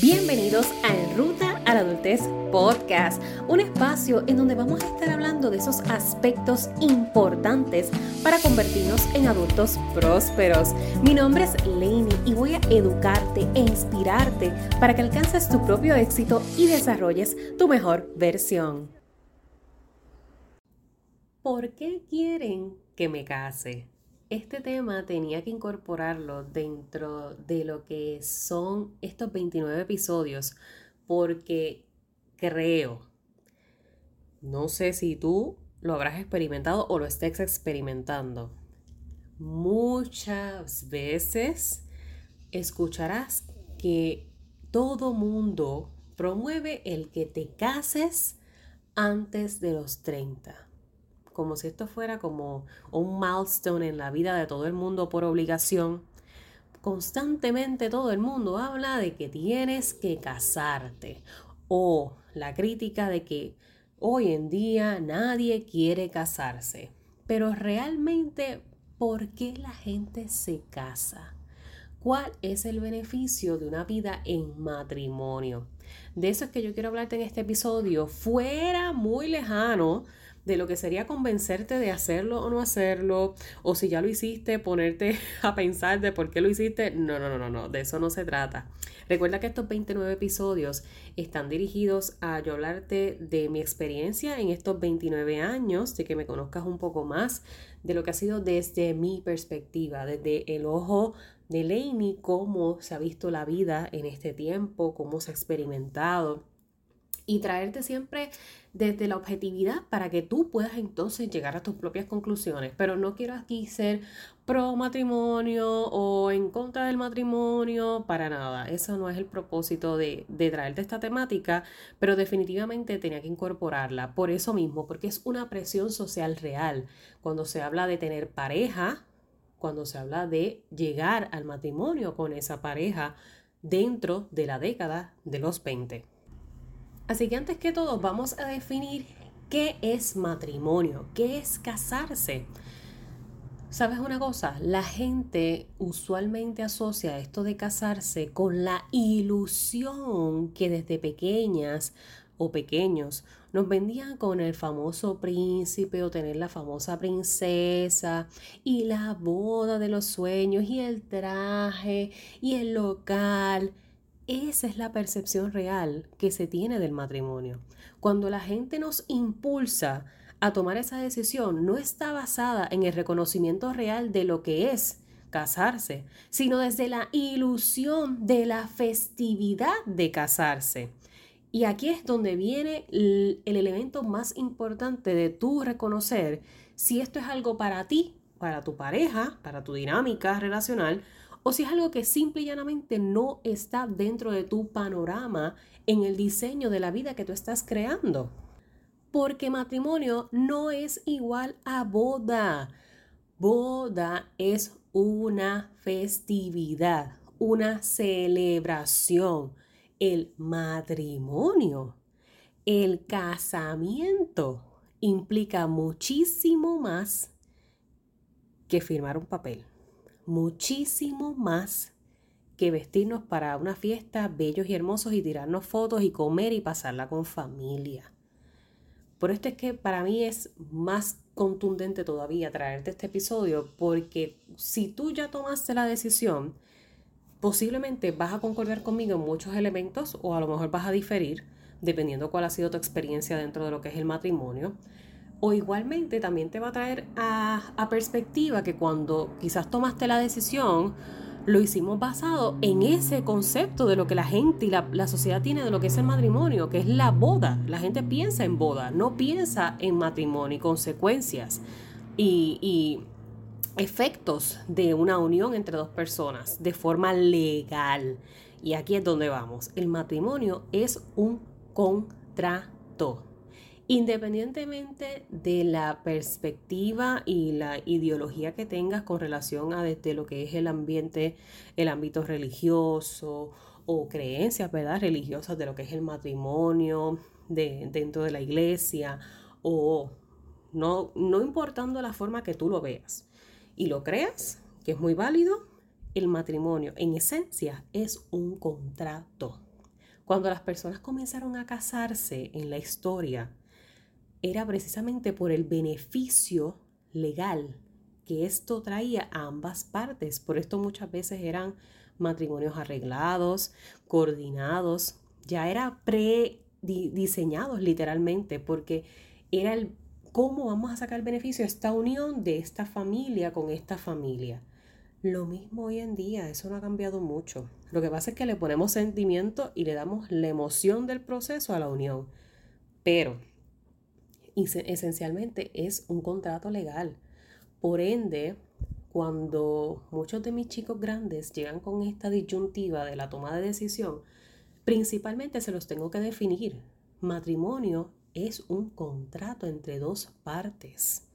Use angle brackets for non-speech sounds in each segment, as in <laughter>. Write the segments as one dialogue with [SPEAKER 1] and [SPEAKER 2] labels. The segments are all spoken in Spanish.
[SPEAKER 1] Bienvenidos a En Ruta a la Adultez Podcast, un espacio en donde vamos a estar hablando de esos aspectos importantes para convertirnos en adultos prósperos. Mi nombre es Lainey y voy a educarte e inspirarte para que alcances tu propio éxito y desarrolles tu mejor versión. ¿Por qué quieren que me case? Este tema tenía que incorporarlo dentro de lo que son estos 29 episodios porque creo, no sé si tú lo habrás experimentado o lo estés experimentando. Muchas veces escucharás que todo mundo promueve el que te cases antes de los 30 como si esto fuera como un milestone en la vida de todo el mundo por obligación. Constantemente todo el mundo habla de que tienes que casarte o la crítica de que hoy en día nadie quiere casarse. Pero realmente, ¿por qué la gente se casa? ¿Cuál es el beneficio de una vida en matrimonio? De eso es que yo quiero hablarte en este episodio, fuera muy lejano de lo que sería convencerte de hacerlo o no hacerlo, o si ya lo hiciste, ponerte <laughs> a pensar de por qué lo hiciste. No, no, no, no, no, de eso no se trata. Recuerda que estos 29 episodios están dirigidos a yo hablarte de mi experiencia en estos 29 años, de que me conozcas un poco más de lo que ha sido desde mi perspectiva, desde el ojo de Lainey, cómo se ha visto la vida en este tiempo, cómo se ha experimentado y traerte siempre desde la objetividad para que tú puedas entonces llegar a tus propias conclusiones. Pero no quiero aquí ser pro matrimonio o en contra del matrimonio, para nada. Eso no es el propósito de, de traerte esta temática, pero definitivamente tenía que incorporarla. Por eso mismo, porque es una presión social real. Cuando se habla de tener pareja, cuando se habla de llegar al matrimonio con esa pareja dentro de la década de los 20. Así que antes que todo vamos a definir qué es matrimonio, qué es casarse. ¿Sabes una cosa? La gente usualmente asocia esto de casarse con la ilusión que desde pequeñas o pequeños nos vendían con el famoso príncipe o tener la famosa princesa y la boda de los sueños y el traje y el local esa es la percepción real que se tiene del matrimonio. Cuando la gente nos impulsa a tomar esa decisión, no está basada en el reconocimiento real de lo que es casarse, sino desde la ilusión de la festividad de casarse. Y aquí es donde viene el, elemento más importante de tú reconocer si esto es algo para ti, para tu pareja, para tu dinámica relacional, o si es algo que simple y llanamente no está dentro de tu panorama en el diseño de la vida que tú estás creando. Porque matrimonio no es igual a boda. Boda es una festividad, una celebración. El matrimonio, el casamiento implica muchísimo más que firmar un papel muchísimo más que vestirnos para una fiesta bellos y hermosos y tirarnos fotos y comer y pasarla con familia. Por esto es que para mí es más contundente todavía traerte este episodio porque si tú ya tomaste la decisión, posiblemente vas a concordar conmigo en muchos elementos o a lo mejor vas a diferir dependiendo cuál ha sido tu experiencia dentro de lo que es el matrimonio. O igualmente también te va a traer a, perspectiva que cuando quizás tomaste la decisión, lo hicimos basado en ese concepto de lo que la gente y la, sociedad tiene de lo que es el matrimonio, que es la boda. La gente piensa en boda, no piensa en matrimonio y consecuencias y, y efectos de una unión entre dos personas de forma legal. Y aquí es donde vamos. El matrimonio es un contrato Independientemente de la perspectiva y la ideología que tengas con relación a desde lo que es el ambiente, el ámbito religioso o creencias, ¿verdad? Religiosas de lo que es el matrimonio de, dentro de la iglesia o no, no importando la forma que tú lo veas y lo creas, que es muy válido, el matrimonio en esencia es un contrato. Cuando las personas comenzaron a casarse en la historia, era precisamente por el beneficio legal que esto traía a ambas partes. Por esto muchas veces eran matrimonios arreglados, coordinados, ya era pre-diseñados literalmente, porque era el cómo vamos a sacar beneficio a esta unión de esta familia con esta familia. Lo mismo hoy en día, eso no ha cambiado mucho. Lo que pasa es que le ponemos sentimiento y le damos la emoción del proceso a la unión. Pero esencialmente es un contrato legal. Por ende, cuando muchos de mis chicos grandes llegan con esta disyuntiva de la toma de decisión, principalmente se los tengo que definir. Matrimonio es un contrato entre dos partes.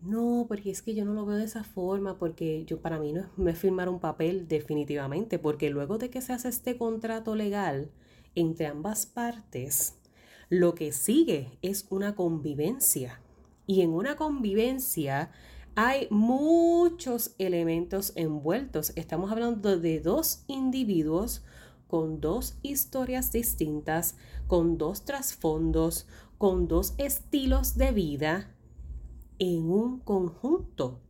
[SPEAKER 1] No, porque es que yo no lo veo de esa forma, porque yo para mí no es, firmar un papel definitivamente, porque luego de que se hace este contrato legal entre ambas partes, lo que sigue es una convivencia. Y en una convivencia hay muchos elementos envueltos. Estamos hablando de dos individuos con dos historias distintas, con dos trasfondos, con dos estilos de vida en un conjunto.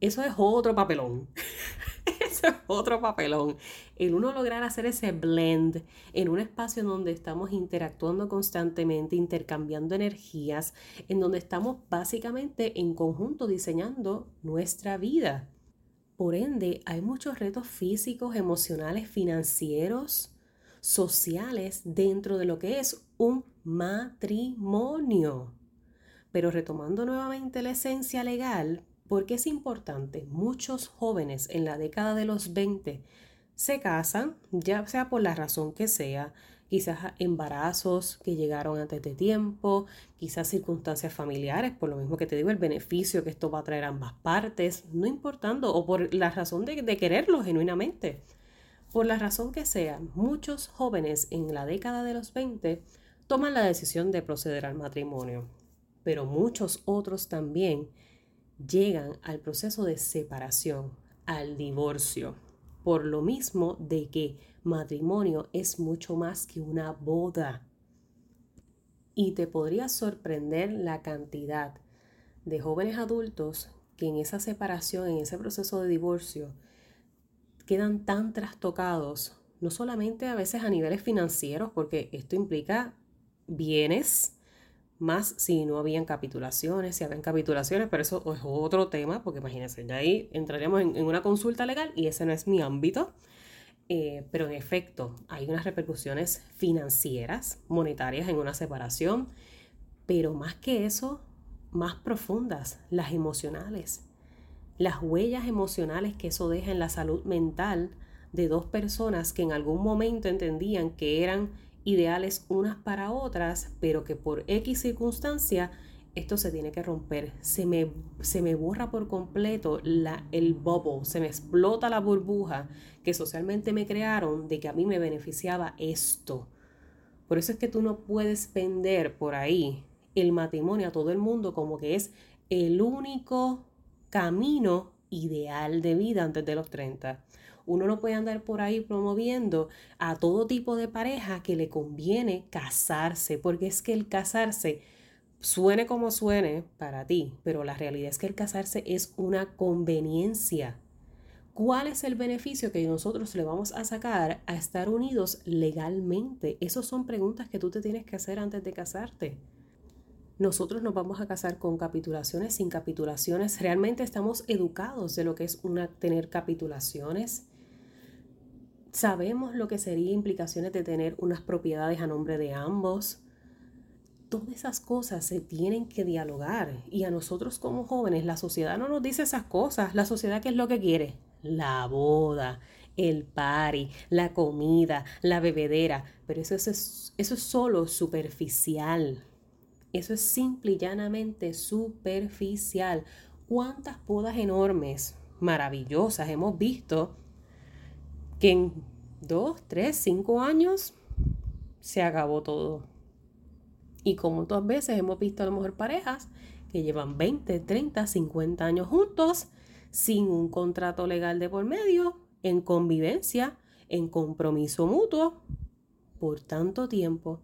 [SPEAKER 1] Eso es otro papelón. <laughs> <laughs> Otro papelón. El uno lograr hacer ese blend en un espacio en donde estamos interactuando constantemente, intercambiando energías, en donde estamos básicamente en conjunto diseñando nuestra vida. Por ende, hay muchos retos físicos, emocionales, financieros, sociales dentro de lo que es un matrimonio. Pero retomando nuevamente la esencia legal, porque es importante, muchos jóvenes en la década de los 20 se casan, ya sea por la razón que sea, quizás embarazos que llegaron antes de tiempo, quizás circunstancias familiares, por lo mismo que te digo, el beneficio que esto va a traer a ambas partes, no importando, o por la razón de, de quererlo genuinamente. Por la razón que sea, muchos jóvenes en la década de los 20 toman la decisión de proceder al matrimonio pero muchos otros también llegan al proceso de separación, al divorcio, por lo mismo de que matrimonio es mucho más que una boda. Y te podría sorprender la cantidad de jóvenes adultos que en esa separación, en ese proceso de divorcio, quedan tan trastocados, no solamente a veces a niveles financieros, porque esto implica bienes, más si no habían capitulaciones, si habían capitulaciones, pero eso es otro tema, porque imagínense, ya ahí entraríamos en, una consulta legal y ese no es mi ámbito. Eh, pero en efecto, hay unas repercusiones financieras, monetarias en una separación, pero más que eso, más profundas, las emocionales. Las huellas emocionales que eso deja en la salud mental de dos personas que en algún momento entendían que eran ideales unas para otras, pero que por X circunstancia esto se tiene que romper. Se me, se me borra por completo la, el bobo, se me explota la burbuja que socialmente me crearon de que a mí me beneficiaba esto. Por eso es que tú no puedes vender por ahí el matrimonio a todo el mundo como que es el único camino ideal de vida antes de los 30. Uno no puede andar por ahí promoviendo a todo tipo de pareja que le conviene casarse, porque es que el casarse suene como suene para ti, pero la realidad es que el casarse es una conveniencia. ¿Cuál es el beneficio que nosotros le vamos a sacar a estar unidos legalmente? Esas son preguntas que tú te tienes que hacer antes de casarte. Nosotros nos vamos a casar con capitulaciones, sin capitulaciones. Realmente estamos educados de lo que es una, tener capitulaciones. Sabemos lo que serían implicaciones de tener unas propiedades a nombre de ambos. Todas esas cosas se tienen que dialogar y a nosotros como jóvenes la sociedad no nos dice esas cosas. La sociedad qué es lo que quiere? La boda, el party, la comida, la bebedera, pero eso es, eso es solo superficial. Eso es simple y llanamente superficial. ¿Cuántas bodas enormes, maravillosas hemos visto que en dos, tres, cinco años se acabó todo. Y como todas veces hemos visto a lo mejor parejas que llevan 20, 30, 50 años juntos, sin un contrato legal de por medio, en convivencia, en compromiso mutuo por tanto tiempo.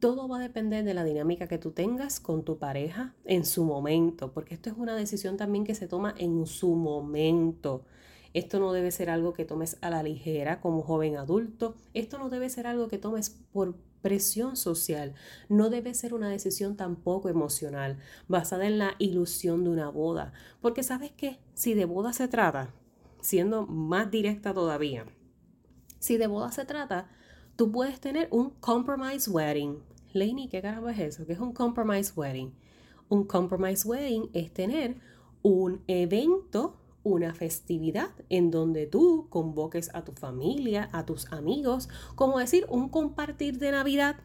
[SPEAKER 1] Todo va a depender de la dinámica que tú tengas con tu pareja en su momento, porque esto es una decisión también que se toma en su momento. Esto no debe ser algo que tomes a la ligera como joven adulto. Esto no debe ser algo que tomes por presión social. No debe ser una decisión tampoco emocional, basada en la ilusión de una boda. Porque sabes qué, si de boda se trata, siendo más directa todavía, si de boda se trata, tú puedes tener un compromise wedding. Lainey, ¿qué carajo es eso? ¿Qué es un compromise wedding? Un compromise wedding es tener un evento una festividad en donde tú convoques a tu familia, a tus amigos, como decir un compartir de Navidad.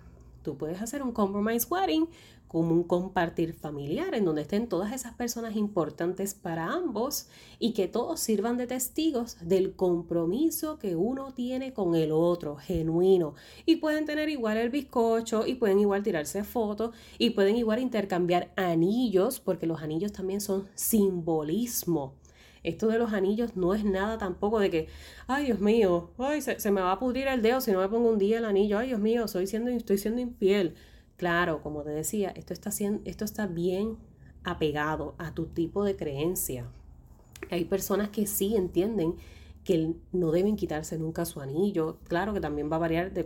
[SPEAKER 1] Tú puedes hacer un compromise wedding como un compartir familiar en donde estén todas esas personas importantes para ambos y que todos sirvan de testigos del compromiso que uno tiene con el otro, genuino. Y pueden tener igual el bizcocho y pueden igual tirarse fotos y pueden igual intercambiar anillos porque los anillos también son simbolismo esto de los anillos no es nada tampoco de que, ay Dios mío, ay, se, me va a pudrir el dedo si no me pongo un día el anillo, ay Dios mío, soy siendo, estoy siendo infiel. Claro, como te decía, esto está, esto está bien apegado a tu tipo de creencia. Hay personas que sí entienden que no deben quitarse nunca su anillo. Claro que también va a variar de,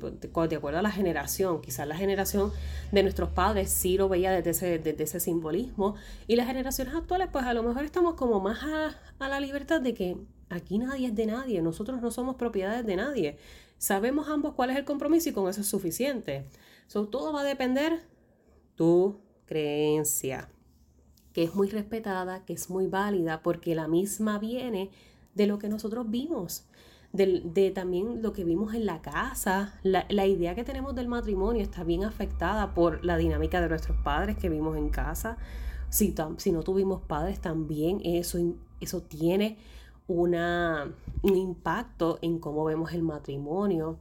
[SPEAKER 1] acuerdo a la generación. Quizás la generación de nuestros padres sí lo veía desde ese, ese simbolismo y las generaciones actuales pues a lo mejor estamos como más a, la libertad de que aquí nadie es de nadie, nosotros no somos propiedades de nadie. Sabemos ambos cuál es el compromiso y con eso es suficiente. Todo va a depender tu creencia, que es muy respetada, que es muy válida, porque la misma viene de lo que nosotros vimos, de, también lo que vimos en la casa. La, idea que tenemos del matrimonio está bien afectada por la dinámica de nuestros padres que vimos en casa. Si, si no tuvimos padres, también eso, eso tiene una, un impacto en cómo vemos el matrimonio.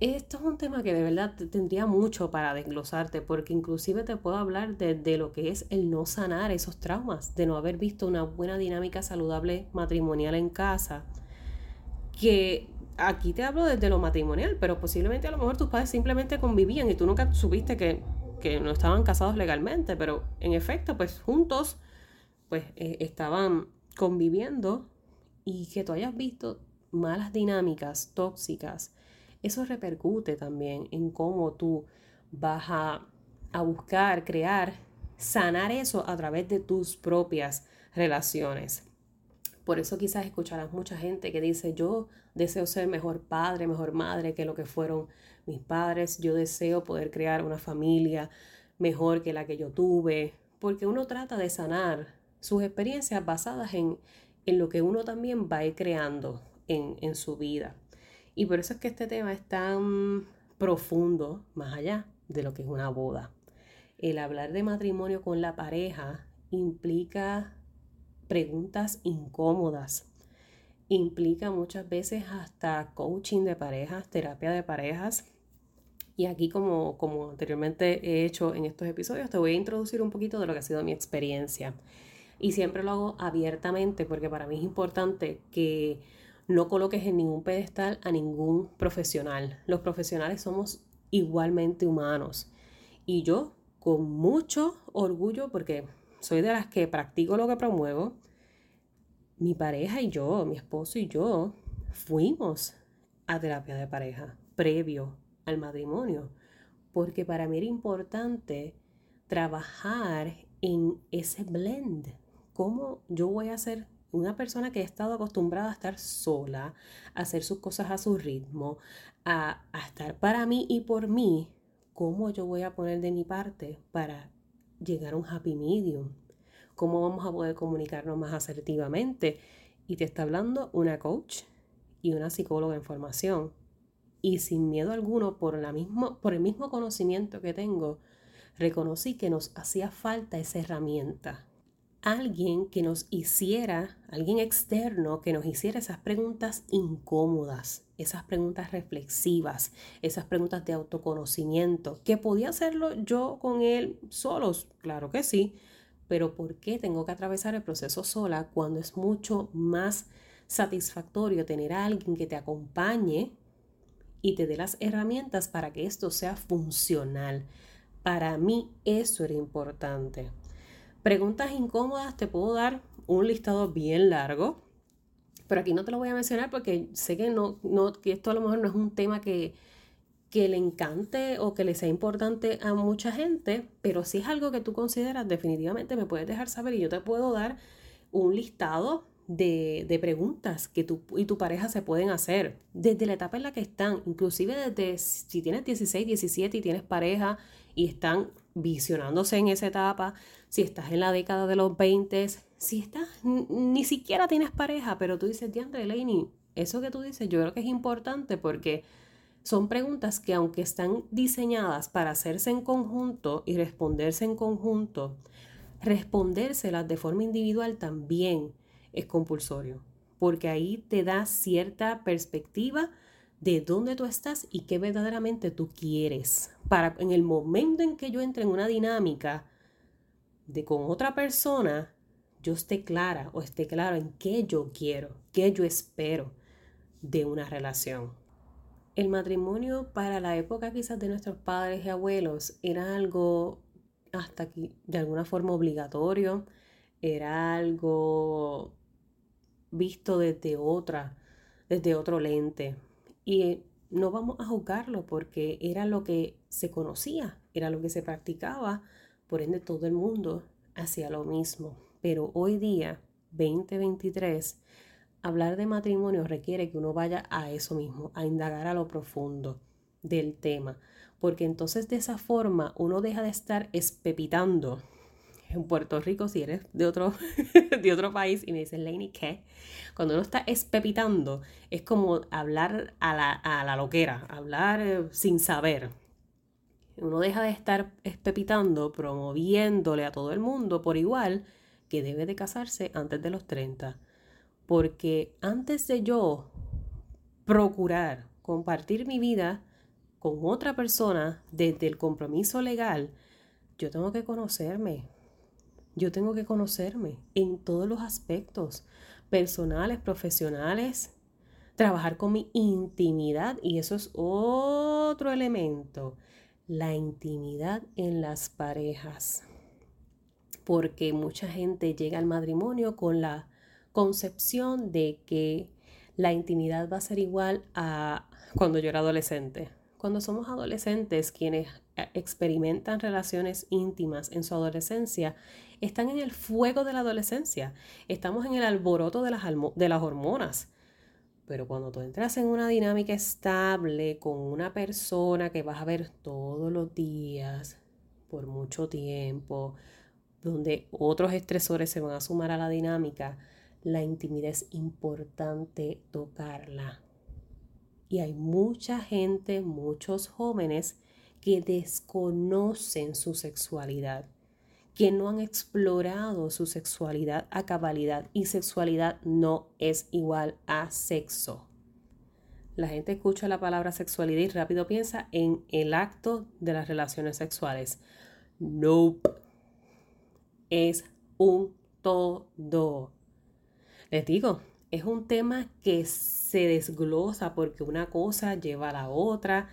[SPEAKER 1] Esto es un tema que de verdad tendría mucho para desglosarte, porque inclusive te puedo hablar de, lo que es el no sanar esos traumas, de no haber visto una buena dinámica saludable matrimonial en casa, que aquí te hablo desde lo matrimonial, pero posiblemente a lo mejor tus padres simplemente convivían y tú nunca supiste que, que no estaban casados legalmente, pero en efecto, pues juntos, pues eh, estaban conviviendo y que tú hayas visto malas dinámicas tóxicas eso repercute también en cómo tú vas a, buscar, crear, sanar eso a través de tus propias relaciones. Por eso quizás escucharás mucha gente que dice, yo deseo ser mejor padre, mejor madre que lo que fueron mis padres, yo deseo poder crear una familia mejor que la que yo tuve, porque uno trata de sanar sus experiencias basadas en, lo que uno también va a creando en, en su vida. Y por eso es que este tema es tan profundo, más allá de lo que es una boda. El hablar de matrimonio con la pareja implica preguntas incómodas, implica muchas veces hasta coaching de parejas, terapia de parejas. Y aquí, como, como anteriormente he hecho en estos episodios, te voy a introducir un poquito de lo que ha sido mi experiencia. Y siempre lo hago abiertamente porque para mí es importante que no coloques en ningún pedestal a ningún profesional. Los profesionales somos igualmente humanos. Y yo, con mucho orgullo, porque soy de las que practico lo que promuevo, mi pareja y yo, mi esposo y yo, fuimos a terapia de pareja previo al matrimonio, porque para mí era importante trabajar en ese blend. ¿Cómo yo voy a hacer una persona que ha estado acostumbrada a estar sola, a hacer sus cosas a su ritmo, a, estar para mí y por mí, ¿cómo yo voy a poner de mi parte para llegar a un happy medium? ¿Cómo vamos a poder comunicarnos más asertivamente? Y te está hablando una coach y una psicóloga en formación. Y sin miedo alguno, por, la mismo, por el mismo conocimiento que tengo, reconocí que nos hacía falta esa herramienta, alguien que nos hiciera, alguien externo que nos hiciera esas preguntas incómodas, esas preguntas reflexivas, esas preguntas de autoconocimiento, que podía hacerlo yo con él solos, claro que sí, pero ¿por qué tengo que atravesar el proceso sola cuando es mucho más satisfactorio tener a alguien que te acompañe y te dé las herramientas para que esto sea funcional. Para mí eso era importante. Preguntas incómodas, te puedo dar un listado bien largo, pero aquí no te lo voy a mencionar porque sé que, no, no, que esto a lo mejor no es un tema que, que le encante o que le sea importante a mucha gente, pero si es algo que tú consideras, definitivamente me puedes dejar saber y yo te puedo dar un listado de, preguntas que tú y tu pareja se pueden hacer desde la etapa en la que están, inclusive desde si tienes 16, 17 y tienes pareja y están visionándose en esa etapa, si estás en la década de los 20, si estás, ni siquiera tienes pareja, pero tú dices, Diandre Laney, eso que tú dices yo creo que es importante porque son preguntas que aunque están diseñadas para hacerse en conjunto y responderse en conjunto, respondérselas de forma individual también es compulsorio, porque ahí te da cierta perspectiva de dónde tú estás y qué verdaderamente tú quieres. Para en el momento en que yo entre en una dinámica de con otra persona, yo esté clara o esté claro en qué yo quiero, qué yo espero de una relación. El matrimonio para la época quizás de nuestros padres y abuelos era algo hasta aquí de alguna forma obligatorio, era algo visto desde otra, desde otro lente. Y no vamos a juzgarlo porque era lo que se conocía, era lo que se practicaba, por ende todo el mundo hacía lo mismo. Pero hoy día, 2023, hablar de matrimonio requiere que uno vaya a eso mismo, a indagar a lo profundo del tema, porque entonces de esa forma uno deja de estar espepitando en Puerto Rico, si eres de otro, <laughs> de otro país y me dices, Lainey, ¿qué? Cuando uno está espepitando, es como hablar a la, a la loquera, hablar eh, sin saber. Uno deja de estar espepitando, promoviéndole a todo el mundo por igual que debe de casarse antes de los 30. Porque antes de yo procurar compartir mi vida con otra persona desde el compromiso legal, yo tengo que conocerme, yo tengo que conocerme en todos los aspectos, personales, profesionales, trabajar con mi intimidad y eso es otro elemento, la intimidad en las parejas. Porque mucha gente llega al matrimonio con la concepción de que la intimidad va a ser igual a cuando yo era adolescente. Cuando somos adolescentes, quienes eh, experimentan relaciones íntimas en su adolescencia, están en el fuego de la adolescencia. Estamos en el alboroto de las, de las hormonas. Pero cuando tú entras en una dinámica estable con una persona que vas a ver todos los días, por mucho tiempo, donde otros estresores se van a sumar a la dinámica, la intimidad es importante tocarla. Y hay mucha gente, muchos jóvenes que desconocen su sexualidad, que no han explorado su sexualidad a cabalidad y sexualidad no es igual a sexo. La gente escucha la palabra sexualidad y rápido piensa en el acto de las relaciones sexuales. Nope. Es un todo. Les digo, es un tema que se desglosa porque una cosa lleva a la otra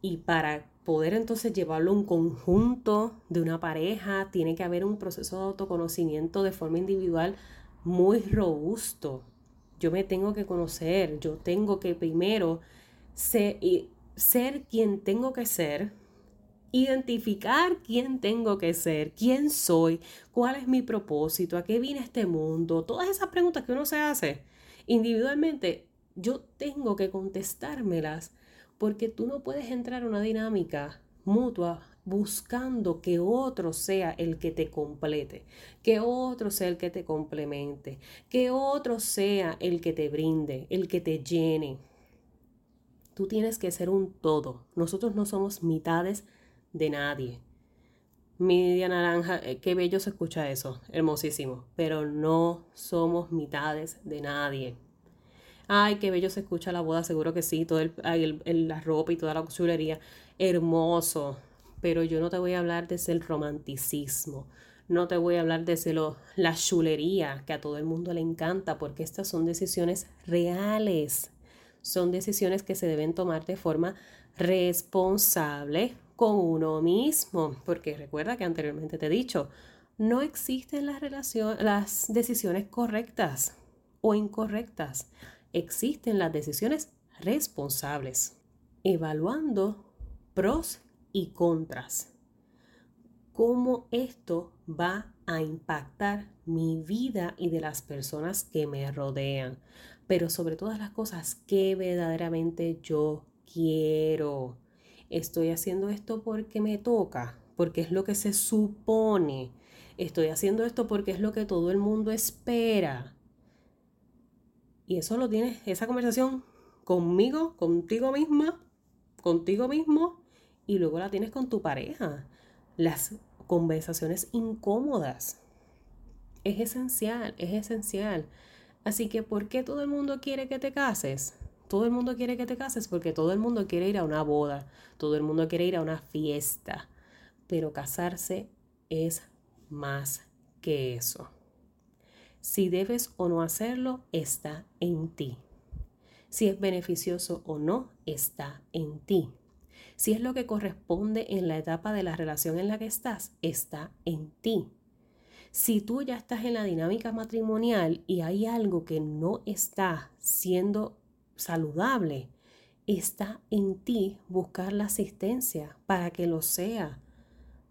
[SPEAKER 1] y para poder entonces llevarlo a un conjunto de una pareja tiene que haber un proceso de autoconocimiento de forma individual muy robusto. Yo me tengo que conocer, yo tengo que primero ser, ser quien tengo que ser, identificar quién tengo que ser, quién soy, cuál es mi propósito, a qué viene este mundo, todas esas preguntas que uno se hace individualmente, yo tengo que contestármelas porque tú no puedes entrar a una dinámica mutua buscando que otro sea el que te complete, que otro sea el que te complemente, que otro sea el que te brinde, el que te llene. Tú tienes que ser un todo. Nosotros no somos mitades de nadie. Media naranja, eh, qué bello se escucha eso, hermosísimo, pero no somos mitades de nadie. Ay, qué bello se escucha la boda, seguro que sí, todo el, la ropa y toda la chulería, hermoso, pero yo no te voy a hablar desde el romanticismo. No te voy a hablar de lo, la chulería que a todo el mundo le encanta, porque estas son decisiones reales. Son decisiones que se deben tomar de forma responsable con uno mismo, porque recuerda que anteriormente te he dicho, no existen las, las decisiones correctas o incorrectas, existen las decisiones responsables, evaluando pros y contras. Cómo esto va a impactar mi vida y de las personas que me rodean, pero sobre todas las cosas que verdaderamente yo quiero. Estoy haciendo esto porque me toca, porque es lo que se supone. Estoy haciendo esto porque es lo que todo el mundo espera. Y eso lo tienes, esa conversación conmigo, contigo misma, contigo mismo, y luego la tienes con tu pareja. Las conversaciones incómodas. Es esencial, es esencial. Así que, ¿por qué todo el mundo quiere que te cases? Todo el mundo quiere que te cases porque todo el mundo quiere ir a una boda, todo el mundo quiere ir a una fiesta, pero casarse es más que eso. Si debes o no hacerlo, está en ti. Si es beneficioso o no, está en ti. Si es lo que corresponde en la etapa de la relación en la que estás, está en ti. Si tú ya estás en la dinámica matrimonial y hay algo que no está siendo saludable, está en ti buscar la asistencia para que lo sea.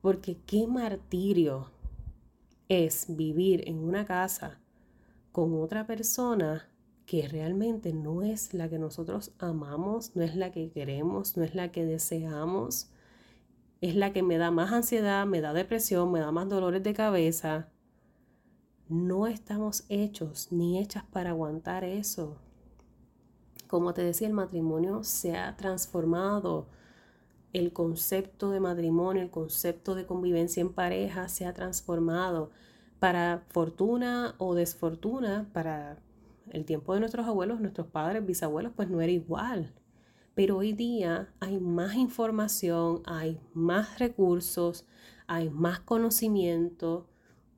[SPEAKER 1] Porque qué martirio es vivir en una casa con otra persona que realmente no es la que nosotros amamos, no es la que queremos, no es la que deseamos, es la que me da más ansiedad, me da depresión, me da más dolores de cabeza. No estamos hechos ni hechas para aguantar eso. Como te decía, el matrimonio se ha transformado. El concepto de matrimonio, el concepto de convivencia en pareja se ha transformado. Para fortuna o desfortuna, para el tiempo de nuestros abuelos, nuestros padres, bisabuelos, pues no era igual. Pero hoy día hay más información, hay más recursos, hay más conocimiento.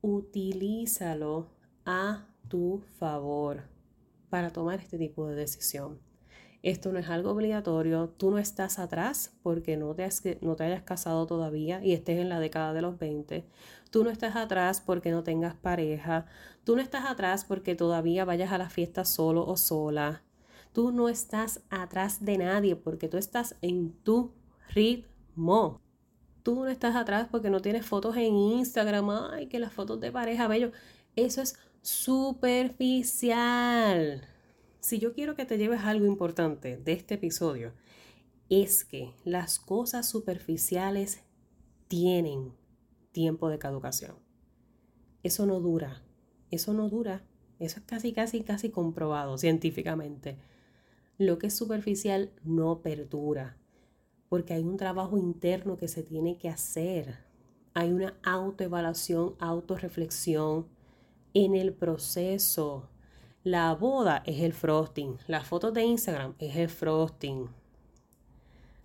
[SPEAKER 1] Utilízalo a tu favor para tomar este tipo de decisión. Esto no es algo obligatorio, tú no estás atrás porque no te, no te hayas casado todavía y estés en la década de los 20. Tú no estás atrás porque no tengas pareja. Tú no estás atrás porque todavía vayas a la fiesta solo o sola. Tú no estás atrás de nadie porque tú estás en tu ritmo. Tú no estás atrás porque no tienes fotos en Instagram. Ay, que las fotos de pareja, bello. Eso es superficial. Si yo quiero que te lleves algo importante de este episodio, es que las cosas superficiales tienen tiempo de caducación. Eso no dura, eso no dura, eso es casi, casi, casi comprobado científicamente. Lo que es superficial no perdura, porque hay un trabajo interno que se tiene que hacer. Hay una autoevaluación, autorreflexión en el proceso. La boda es el frosting, las fotos de Instagram es el frosting.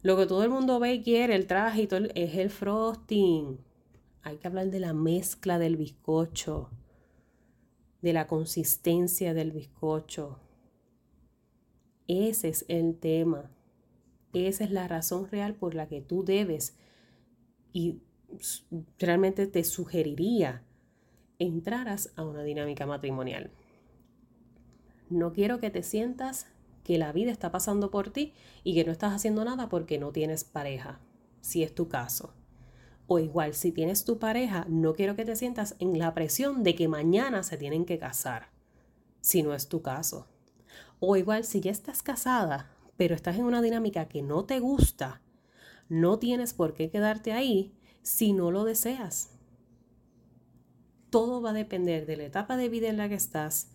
[SPEAKER 1] Lo que todo el mundo ve y quiere, el traje y todo, es el frosting hay que hablar de la mezcla del bizcocho, de la consistencia del bizcocho. Ese es el tema. Esa es la razón real por la que tú debes y realmente te sugeriría entraras a una dinámica matrimonial. No quiero que te sientas que la vida está pasando por ti y que no estás haciendo nada porque no tienes pareja, si es tu caso. O igual, si tienes tu pareja, no quiero que te sientas en la presión de que mañana se tienen que casar, si no es tu caso. O igual, si ya estás casada, pero estás en una dinámica que no te gusta, no tienes por qué quedarte ahí si no lo deseas. Todo va a depender de la etapa de vida en la que estás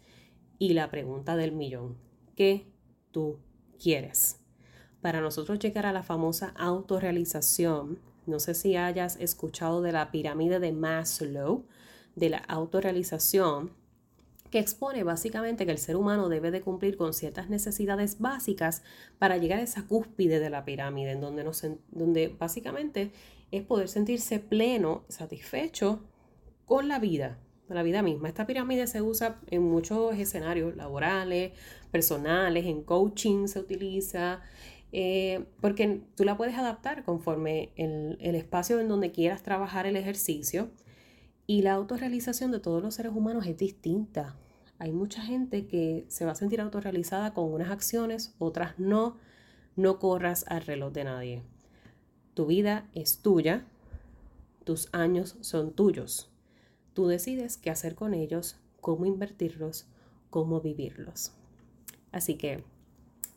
[SPEAKER 1] y la pregunta del millón. ¿Qué tú quieres? Para nosotros llegar a la famosa autorrealización, no sé si hayas escuchado de la pirámide de Maslow, de la autorrealización, que expone básicamente que el ser humano debe de cumplir con ciertas necesidades básicas para llegar a esa cúspide de la pirámide, en donde, donde básicamente es poder sentirse pleno, satisfecho con la vida, la vida misma. Esta pirámide se usa en muchos escenarios laborales, personales, en coaching se utiliza, eh, porque tú la puedes adaptar conforme el, el espacio en donde quieras trabajar el ejercicio. Y la autorrealización de todos los seres humanos es distinta. Hay mucha gente que se va a sentir autorrealizada con unas acciones, otras no. No corras al reloj de nadie. Tu vida es tuya, tus años son tuyos. Tú decides qué hacer con ellos, cómo invertirlos, cómo vivirlos. Así que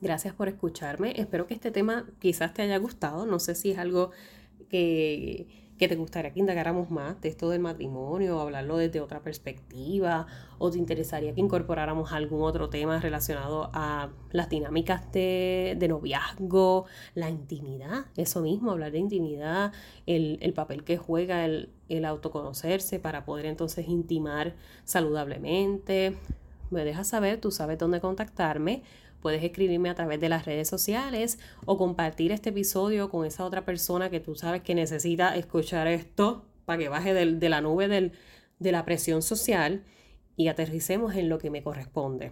[SPEAKER 1] gracias por escucharme. Espero que este tema quizás te haya gustado. No sé si es algo que, que te gustaría que indagáramos más de esto del matrimonio, hablarlo desde otra perspectiva, o te interesaría que incorporáramos algún otro tema relacionado a las dinámicas de, noviazgo, la intimidad, eso mismo, hablar de intimidad, el, el papel que juega el, el autoconocerse para poder entonces intimar saludablemente. Me dejas saber, tú sabes dónde contactarme. Puedes escribirme a través de las redes sociales o compartir este episodio con esa otra persona que tú sabes que necesita escuchar esto para que baje de la nube de la presión social y aterricemos en lo que me corresponde.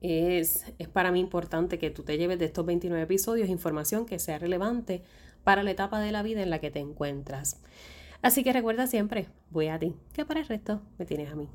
[SPEAKER 1] Es, es, para mí importante que tú te lleves de estos 29 episodios información que sea relevante para la etapa de la vida en la que te encuentras. Así que recuerda siempre, voy a ti, que para el resto me tienes a mí.